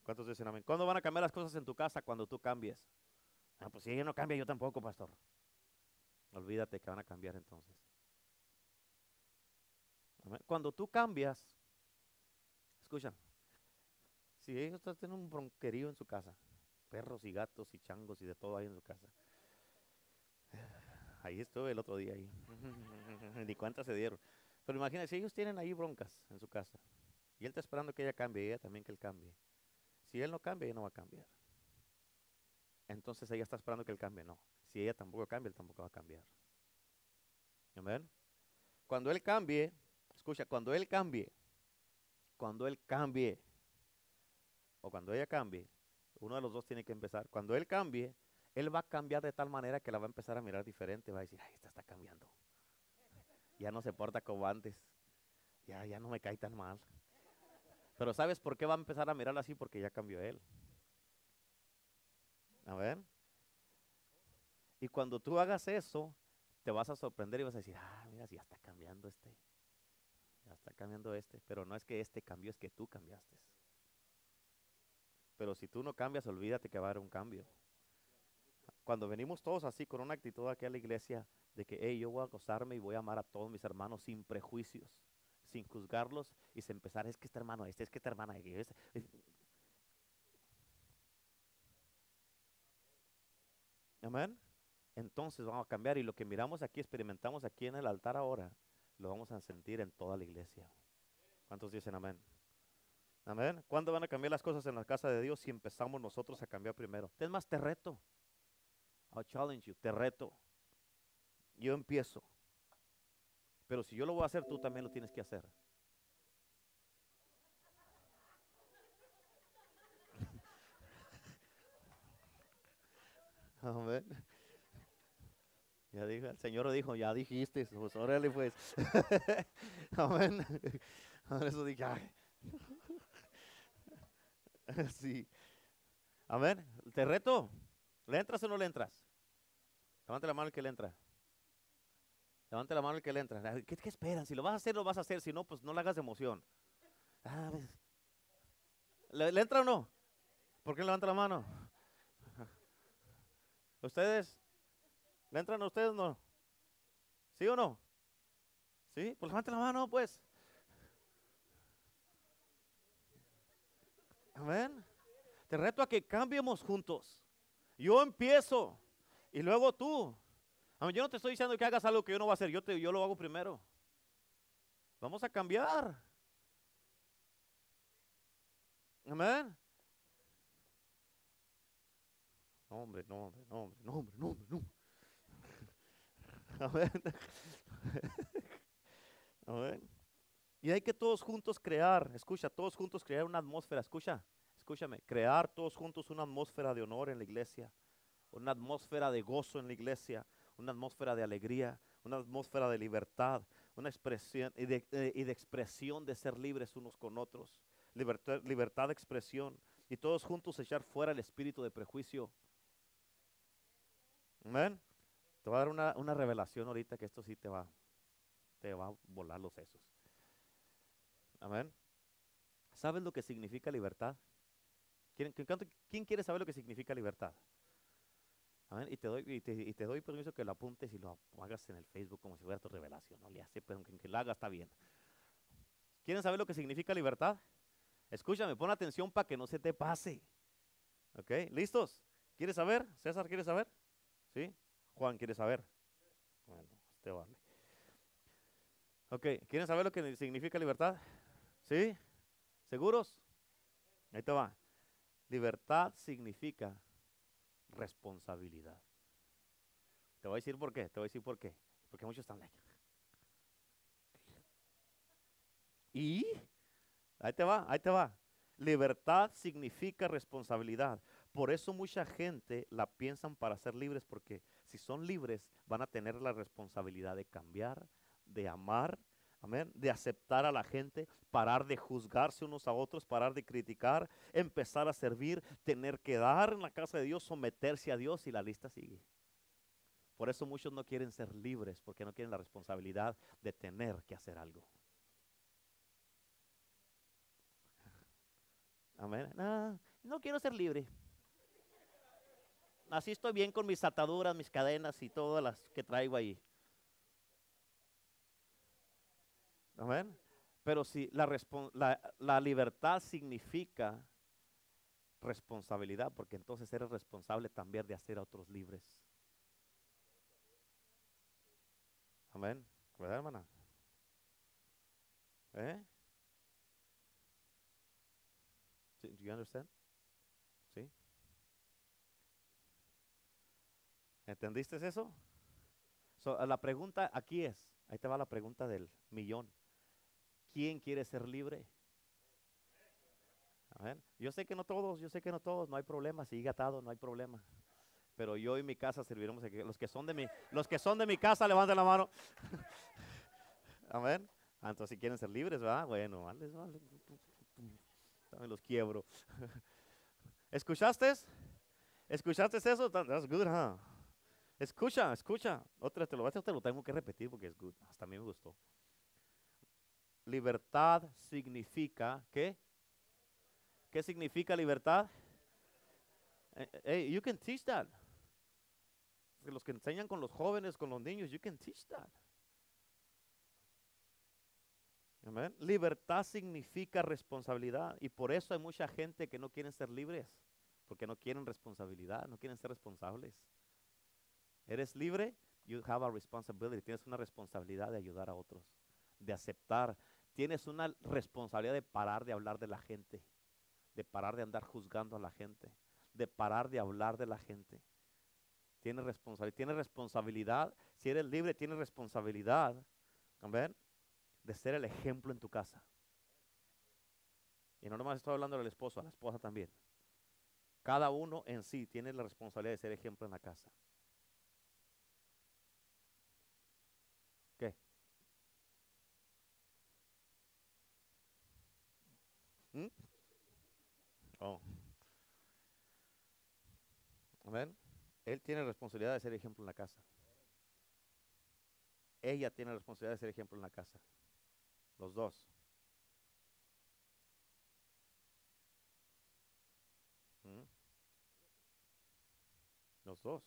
¿Cuántos dicen amén? ¿Cuándo van a cambiar las cosas en tu casa? Cuando tú cambies. Ah, pues si ella no cambia, yo tampoco, pastor. Olvídate que van a cambiar entonces. Cuando tú cambias, escucha, si ellos tienen un bronquerío en su casa, perros y gatos y changos y de todo ahí en su casa. Ahí estuve el otro día ahí. Ni cuántas se dieron. Pero imagínate, si ellos tienen ahí broncas en su casa y él está esperando que ella cambie y ella también que él cambie. Si él no cambia, ella no va a cambiar. Entonces ella está esperando que él cambie. No. Si ella tampoco cambia, él tampoco va a cambiar. Amén. Cuando él cambie, escucha, cuando él cambie, cuando él cambie, o cuando ella cambie, uno de los dos tiene que empezar. Cuando él cambie, él va a cambiar de tal manera que la va a empezar a mirar diferente. Va a decir, ay, esta está cambiando. Ya no se porta como antes. Ya, ya no me cae tan mal. Pero ¿sabes por qué va a empezar a mirarla así? Porque ya cambió él. A ver. Y cuando tú hagas eso, te vas a sorprender y vas a decir, ah, mira, ya está cambiando este. Ya está cambiando este. Pero no es que este cambió, es que tú cambiaste. Pero si tú no cambias, olvídate que va a haber un cambio. Cuando venimos todos así con una actitud aquí a la iglesia de que, hey, yo voy a gozarme y voy a amar a todos mis hermanos sin prejuicios, sin juzgarlos y sin empezar, es que este hermano, este es que esta hermana, este, Amén. Entonces vamos a cambiar y lo que miramos aquí, experimentamos aquí en el altar ahora, lo vamos a sentir en toda la iglesia. ¿Cuántos dicen amén? Amén. ¿Cuándo van a cambiar las cosas en la casa de Dios si empezamos nosotros a cambiar primero? Es más, te. I'll challenge you, te reto. Yo empiezo. Pero si yo lo voy a hacer, tú también lo tienes que hacer. Amén. Ya dijo, el Señor dijo, ya dijiste, pues órale pues. Amén. Eso dije, sí. Amén. Te reto. ¿Le entras o no le entras? Levante la mano el que le entra. Levante la mano el que le entra. ¿Qué, ¿Qué, esperan? Si lo vas a hacer, lo vas a hacer. Si no, pues no le hagas de emoción. Ah, ¿Le, ¿Le, entra o no? ¿Por qué levanta la mano? ¿Ustedes? ¿Le entran a ustedes o no? ¿Sí o no? ¿Sí? Pues levante la mano, pues. Amén. Te reto a que cambiemos juntos. Yo empiezo y luego tú. Yo no te estoy diciendo que hagas algo que yo no voy a hacer. Yo, te, yo lo hago primero. Vamos a cambiar. Amén. No, hombre, no, hombre, no, hombre, no, hombre, no, hombre, no. Amén. Amén. Y hay que todos juntos crear, escucha, todos juntos crear una atmósfera, escucha, escúchame, crear todos juntos una atmósfera de honor en la iglesia, una atmósfera de gozo en la iglesia, una atmósfera de alegría, una atmósfera de libertad, una expresión y de, eh, y de expresión de ser libres unos con otros, libertad, libertad de expresión y todos juntos echar fuera el espíritu de prejuicio. Amén. Te voy a dar una, una revelación ahorita que esto sí te va, te va a volar los sesos. Amén. ¿Sabes lo que significa libertad? ¿Quién, quién quiere saber lo que significa libertad? Amén. Y te, doy, y, te, doy permiso que lo apuntes y lo hagas en el Facebook como si fuera tu revelación. No le hace, pero aunque que lo haga está bien. ¿Quieren saber lo que significa libertad? Escúchame, pon atención para que no se te pase. ¿Ok? ¿Listos? ¿Quieres saber? César, ¿quiere saber? ¿Sí? Juan, ¿quiere saber? Bueno, este vale. Ok, ¿quieren saber lo que significa libertad? ¿Sí? ¿Seguros? Ahí te va. Libertad significa responsabilidad. Te voy a decir por qué, te voy a decir por qué. Porque muchos están like. Y ahí te va, ahí te va. Libertad significa responsabilidad. Por eso mucha gente la piensan para ser libres, porque si son libres van a tener la responsabilidad de cambiar, de amar, Amén. De aceptar a la gente, parar de juzgarse unos a otros, parar de criticar, empezar a servir, tener que dar en la casa de Dios, someterse a Dios y la lista sigue. Por eso muchos no quieren ser libres, porque no quieren la responsabilidad de tener que hacer algo. Amén. No, no quiero ser libre. Así estoy bien con mis ataduras, mis cadenas y todas las que traigo ahí. Amén. Pero si la, la, libertad significa responsabilidad, porque entonces eres responsable también de hacer a otros libres. Amén. ¿Verdad, hermana? ¿Eh? Do understand? ¿Sí? ¿Entendiste eso? la pregunta aquí es, ahí te va la pregunta del millón. ¿Quién quiere ser libre? Yo sé que no todos, yo sé que no todos, no hay problema, sigue atado, no hay problema. Pero yo y mi casa serviremos a los que son de mi, los que son de mi casa, levanten la mano. Amén. Ah, entonces si quieren ser libres, ¿verdad? Bueno, vale, vale. También los quiebro. ¿Escuchaste? ¿Escuchaste eso? That's good, huh? Escucha, escucha. Otra te lo, te lo tengo que repetir porque es good. Hasta a mí me gustó libertad significa, ¿qué? ¿Qué significa libertad? Eh, eh, hey, you can teach that. Los que enseñan con los jóvenes, con los niños, you can teach that. Amen. Libertad significa responsabilidad y por eso hay mucha gente que no quieren ser libres, porque no quieren responsabilidad, no quieren ser responsables. Eres libre, you have a responsibility, tienes una responsabilidad de ayudar a otros, de aceptar tienes una responsabilidad de parar de hablar de la gente, de parar de andar juzgando a la gente, de parar de hablar de la gente. Tienes responsabilidad, tienes responsabilidad, si eres libre, tienes responsabilidad, De ser el ejemplo en tu casa. Y no nomás estoy hablando del esposo, a la esposa también. Cada uno en sí tiene la responsabilidad de ser ejemplo en la casa. ¿Mm? Oh. Él tiene responsabilidad de ser ejemplo en la casa. Ella tiene responsabilidad de ser ejemplo en la casa. Los dos. ¿Mm? Los dos.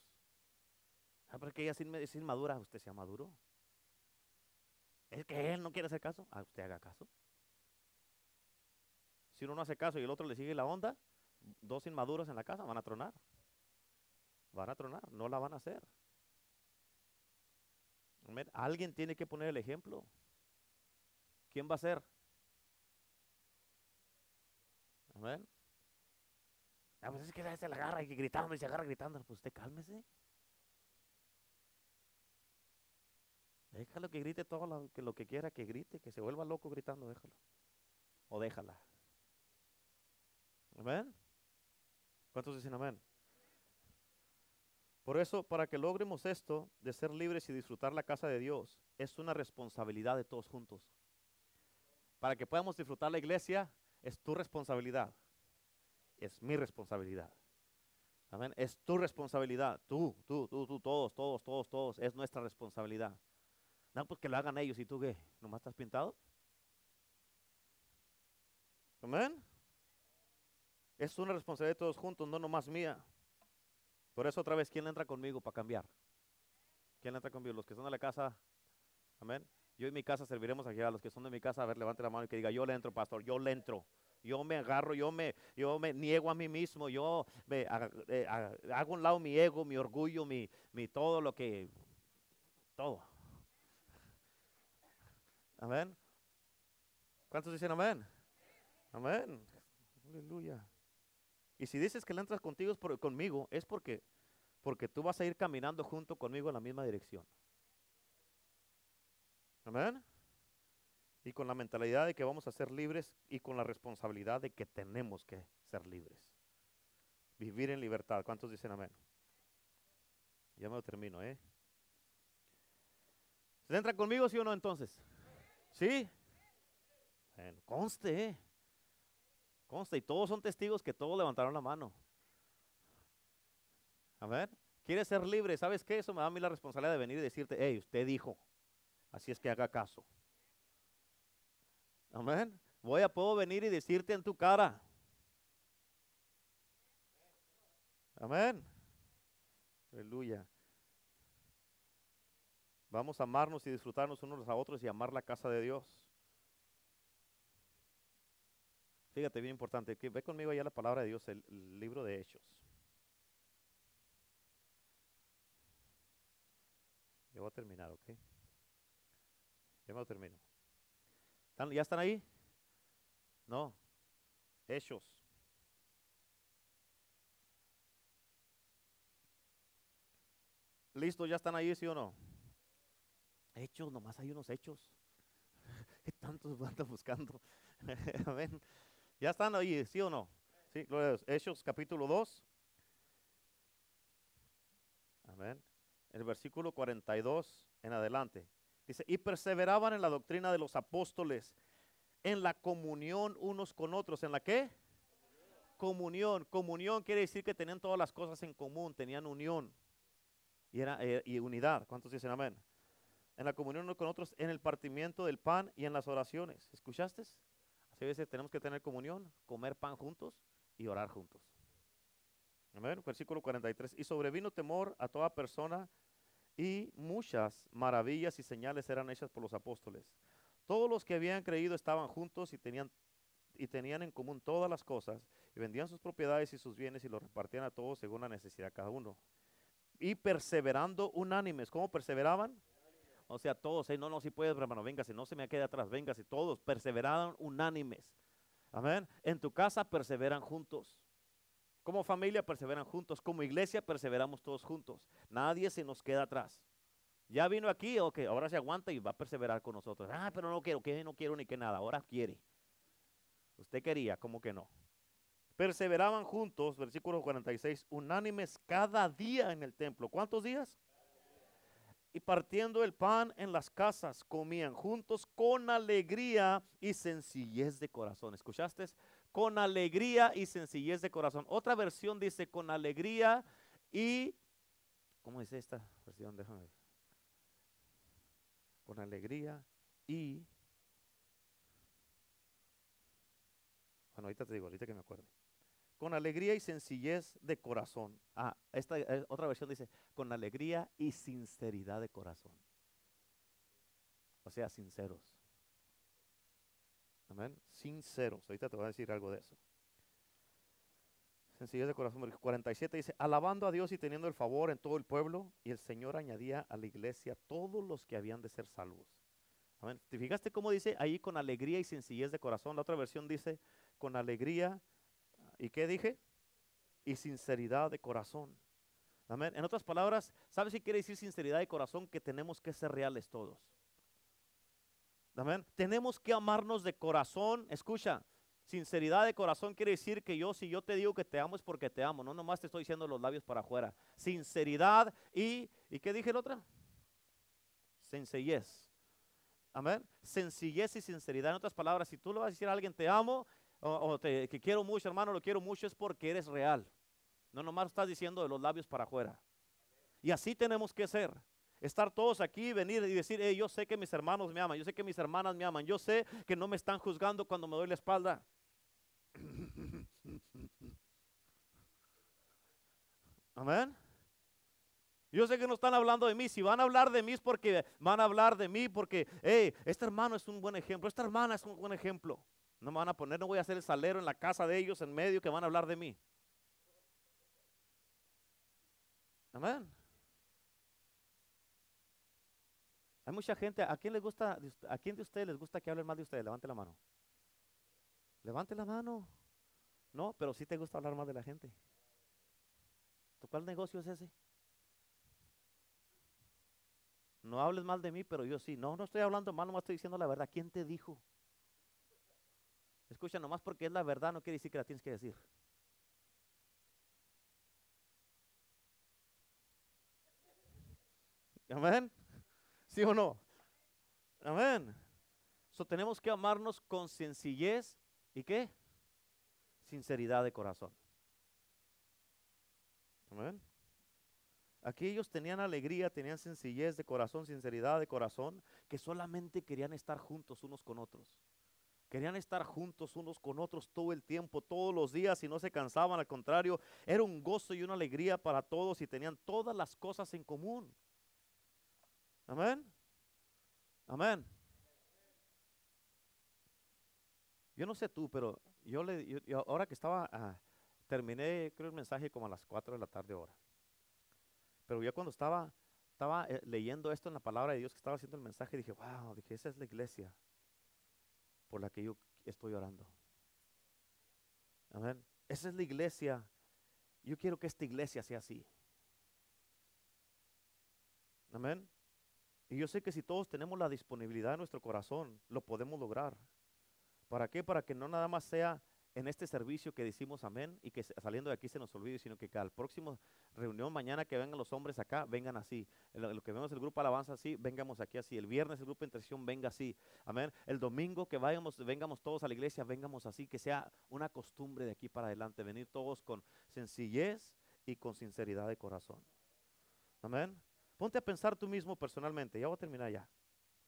Ah, porque ella es inmadura. ¿Usted sea maduro? ¿Es que él no quiere hacer caso? Ah, usted haga caso. Si uno no hace caso y el otro le sigue la onda, dos inmaduros en la casa van a tronar. Van a tronar, no la van a hacer. Alguien tiene que poner el ejemplo. ¿Quién va a ser? Amén. A veces es que se la agarra y gritando y se agarra gritando. Pues usted cálmese. Déjalo que grite todo lo que quiera que grite, que se vuelva loco gritando, déjalo. O déjala. Amén. ¿Cuántos dicen amén? Por eso, para que logremos esto de ser libres y disfrutar la casa de Dios, es una responsabilidad de todos juntos. Para que podamos disfrutar la iglesia, es tu responsabilidad. Es mi responsabilidad. Amén. Es tu responsabilidad. Tú, tú, tú, tú, todos, todos, todos, todos. Es nuestra responsabilidad. No, pues que lo hagan ellos. ¿Y tú qué? ¿Nomás estás pintado? Amén. Es una responsabilidad de todos juntos, no nomás mía. Por eso otra vez, ¿quién entra conmigo para cambiar? ¿Quién entra conmigo? Los que son de la casa. Amén. Yo en mi casa serviremos a los que son de mi casa. A ver, levante la mano y que diga, yo le entro, pastor, yo le entro. Yo me agarro, yo me, yo me niego a mí mismo, yo me, eh, hago un lado mi ego, mi orgullo, mi, mi todo lo que, todo. Amén. ¿Cuántos dicen amén? Amén. Aleluya. Y si dices que le entras contigo conmigo, es porque, porque tú vas a ir caminando junto conmigo en la misma dirección. Amén. Y con la mentalidad de que vamos a ser libres y con la responsabilidad de que tenemos que ser libres. Vivir en libertad. ¿Cuántos dicen amén? Ya me lo termino, ¿eh? ¿Se entra conmigo, sí o no entonces? ¿Sí? Conste, ¿eh? Consta, y todos son testigos que todos levantaron la mano. A ver, ¿quieres ser libre? ¿Sabes qué? Eso me da a mí la responsabilidad de venir y decirte, hey, usted dijo, así es que haga caso. Amén. Voy a puedo venir y decirte en tu cara. Amén. Aleluya. Vamos a amarnos y disfrutarnos unos a otros y amar la casa de Dios. Fíjate, bien importante, ve conmigo allá la palabra de Dios, el, libro de Hechos. Ya voy a terminar, ¿ok? Ya me lo termino. ¿Ya están ahí? No. Hechos. ¿Listo? ¿Ya están ahí, sí o no? Hechos, nomás hay unos hechos. ¿Qué tantos andan buscando? Amén. ¿Ya están ahí, sí o no? Sí, Hechos capítulo 2. Amén. El versículo 42 en adelante. Dice, y perseveraban en la doctrina de los apóstoles, en la comunión unos con otros. ¿En la qué? Comunión. Comunión quiere decir que tenían todas las cosas en común, tenían unión y, era, eh, y unidad. ¿Cuántos dicen amén? En la comunión unos con otros, en el partimiento del pan y en las oraciones. ¿Escuchaste? A veces tenemos que tener comunión, comer pan juntos y orar juntos. Versículo 43. Y sobrevino temor a toda persona y muchas maravillas y señales eran hechas por los apóstoles. Todos los que habían creído estaban juntos y tenían, y tenían en común todas las cosas y vendían sus propiedades y sus bienes y los repartían a todos según la necesidad de cada uno. Y perseverando unánimes. ¿Cómo perseveraban? O sea, todos, no, no, si puedes, hermano, si no se me quede atrás, si todos perseveraron unánimes. Amén. En tu casa perseveran juntos. Como familia perseveran juntos. Como iglesia perseveramos todos juntos. Nadie se nos queda atrás. Ya vino aquí, ok, ahora se aguanta y va a perseverar con nosotros. Ah, pero no quiero, que no quiero ni que nada, ahora quiere. Usted quería, como que no. Perseveraban juntos, versículo 46, unánimes cada día en el templo. ¿Cuántos días? Y partiendo el pan en las casas comían juntos con alegría y sencillez de corazón. ¿Escuchaste? Con alegría y sencillez de corazón. Otra versión dice con alegría y... ¿Cómo dice esta versión? Déjame ver. Con alegría y... Bueno, ahorita te digo, ahorita que me acuerde con alegría y sencillez de corazón. Ah, esta eh, otra versión dice, con alegría y sinceridad de corazón. O sea, sinceros. Amén. Sinceros. Ahorita te voy a decir algo de eso. Sencillez de corazón. 47 dice, alabando a Dios y teniendo el favor en todo el pueblo, y el Señor añadía a la iglesia todos los que habían de ser salvos. Amén. ¿Te fijaste cómo dice ahí con alegría y sencillez de corazón? La otra versión dice, con alegría ¿Y qué dije? Y sinceridad de corazón. Amén. En otras palabras, ¿sabes si quiere decir sinceridad de corazón? Que tenemos que ser reales todos. Amén. Tenemos que amarnos de corazón. Escucha, sinceridad de corazón quiere decir que yo, si yo te digo que te amo, es porque te amo. No nomás te estoy diciendo los labios para afuera. Sinceridad y, ¿y qué dije el otra? Sencillez. Amén. Sencillez y sinceridad. En otras palabras, si tú le vas a decir a alguien te amo que quiero mucho, hermano, lo quiero mucho, es porque eres real. No nomás estás diciendo de los labios para afuera. Y así tenemos que ser. Estar todos aquí, venir y decir, yo sé que mis hermanos me aman, yo sé que mis hermanas me aman, yo sé que no me están juzgando cuando me doy la espalda. Amén. Yo sé que no están hablando de mí. Si van a hablar de mí es porque van a hablar de mí porque, hey, este hermano es un buen ejemplo, esta hermana es un buen ejemplo. No me van a poner, no voy a hacer el salero en la casa de ellos en medio que van a hablar de mí. Amén. Hay mucha gente, ¿a quién les gusta, a quién de ustedes les gusta que hablen más de ustedes? Levante la mano. Levante la mano. No, pero sí te gusta hablar más de la gente. ¿Cuál negocio es ese? No hables mal de mí, pero yo sí. No, no estoy hablando mal, no estoy diciendo la verdad. ¿Quién te dijo? Escucha, nomás porque es la verdad no quiere decir que la tienes que decir. Amén. ¿Sí o no? Amén. So, tenemos que amarnos con sencillez y qué? Sinceridad de corazón. Amén. Aquí ellos tenían alegría, tenían sencillez de corazón, sinceridad de corazón, que solamente querían estar juntos unos con otros. Querían estar juntos unos con otros todo el tiempo, todos los días y no se cansaban, al contrario, era un gozo y una alegría para todos y tenían todas las cosas en común. Amén. Amén. Yo no sé tú, pero yo le, ahora que estaba, ah, terminé creo el mensaje como a las 4 de la tarde ahora. Pero yo cuando estaba, estaba eh, leyendo esto en la palabra de Dios, que estaba haciendo el mensaje, dije, wow, dije, esa es la iglesia por la que yo estoy orando. Amén. Esa es la iglesia. Yo quiero que esta iglesia sea así. Amén. Y yo sé que si todos tenemos la disponibilidad en nuestro corazón, lo podemos lograr. ¿Para qué? Para que no nada más sea en este servicio que decimos amén y que saliendo de aquí se nos olvide, sino que al próximo reunión mañana que vengan los hombres acá, vengan así. Lo, que vemos el grupo alabanza así, vengamos aquí así. El viernes el grupo intercesión venga así. Amén. El domingo que vayamos, vengamos todos a la iglesia, vengamos así, que sea una costumbre de aquí para adelante, venir todos con sencillez y con sinceridad de corazón. Amén. Ponte a pensar tú mismo personalmente, ya voy a terminar ya.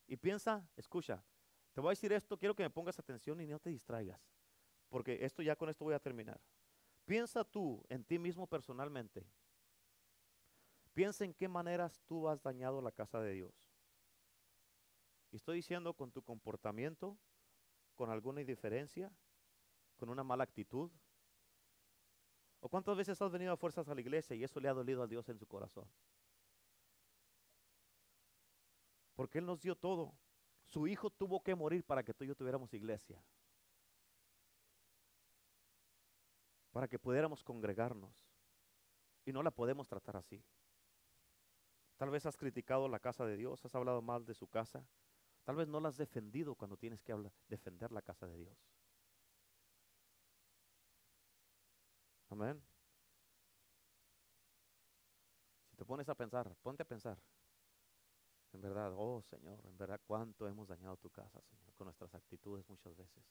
Y piensa, escucha, te voy a decir esto, quiero que me pongas atención y no te distraigas, porque esto ya con esto voy a terminar. Piensa tú en ti mismo personalmente. Piensa en qué maneras tú has dañado la casa de Dios. Y estoy diciendo con tu comportamiento, con alguna indiferencia, con una mala actitud. ¿O cuántas veces has venido a fuerzas a la iglesia y eso le ha dolido a Dios en su corazón? Porque Él nos dio todo. Su Hijo tuvo que morir para que tú y yo tuviéramos iglesia. Para que pudiéramos congregarnos. Y no la podemos tratar así. Tal vez has criticado la casa de Dios, has hablado mal de su casa. Tal vez no la has defendido cuando tienes que hablar, defender la casa de Dios. Amén. Si te pones a pensar, ponte a pensar. En verdad, oh Señor, en verdad cuánto hemos dañado tu casa, Señor, con nuestras actitudes muchas veces.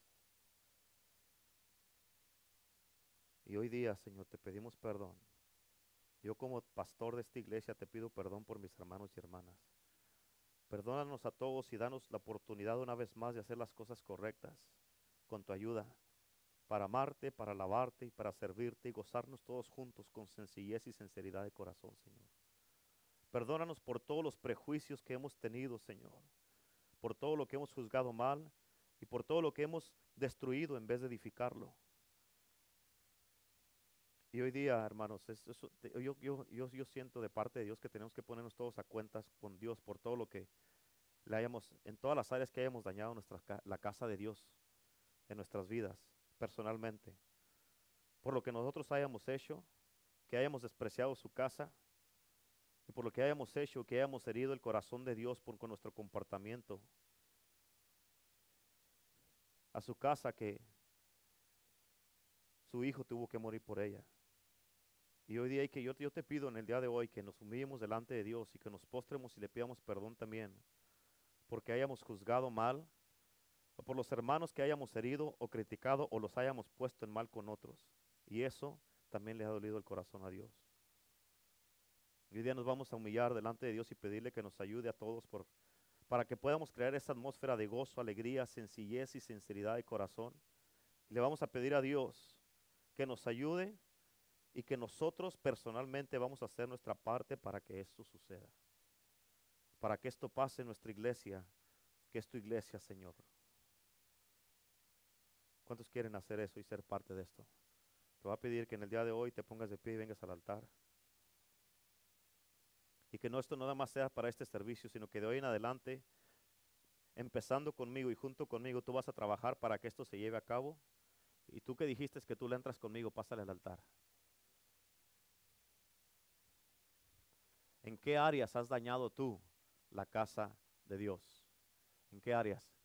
Y hoy día, Señor, te pedimos perdón. Yo como pastor de esta iglesia te pido perdón por mis hermanos y hermanas. Perdónanos a todos y danos la oportunidad una vez más de hacer las cosas correctas con tu ayuda, para amarte, para alabarte y para servirte y gozarnos todos juntos con sencillez y sinceridad de corazón, Señor. Perdónanos por todos los prejuicios que hemos tenido, Señor, por todo lo que hemos juzgado mal y por todo lo que hemos destruido en vez de edificarlo. Y hoy día, hermanos, yo, siento de parte de Dios que tenemos que ponernos todos a cuentas con Dios por todo lo que le hayamos, en todas las áreas que hayamos dañado nuestra, la casa de Dios en nuestras vidas, personalmente. Por lo que nosotros hayamos hecho, que hayamos despreciado su casa, por lo que hayamos hecho, que hayamos herido el corazón de Dios por con nuestro comportamiento. A su casa que su hijo tuvo que morir por ella. Y hoy día que yo, te pido en el día de hoy que nos humillemos delante de Dios y que nos postremos y le pidamos perdón también porque hayamos juzgado mal o por los hermanos que hayamos herido o criticado o los hayamos puesto en mal con otros. Y eso también le ha dolido el corazón a Dios. Hoy día nos vamos a humillar delante de Dios y pedirle que nos ayude a todos por, para que podamos crear esa atmósfera de gozo, alegría, sencillez y sinceridad de corazón. Le vamos a pedir a Dios que nos ayude y que nosotros personalmente vamos a hacer nuestra parte para que esto suceda. Para que esto pase en nuestra iglesia, que es tu iglesia, Señor. ¿Cuántos quieren hacer eso y ser parte de esto? Te voy a pedir que en el día de hoy te pongas de pie y vengas al altar. Y que no esto nada más sea para este servicio, sino que de hoy en adelante, empezando conmigo y junto conmigo, tú vas a trabajar para que esto se lleve a cabo. Y tú que dijiste que tú le entras conmigo, pásale al altar. ¿En qué áreas has dañado tú la casa de Dios? ¿En qué áreas?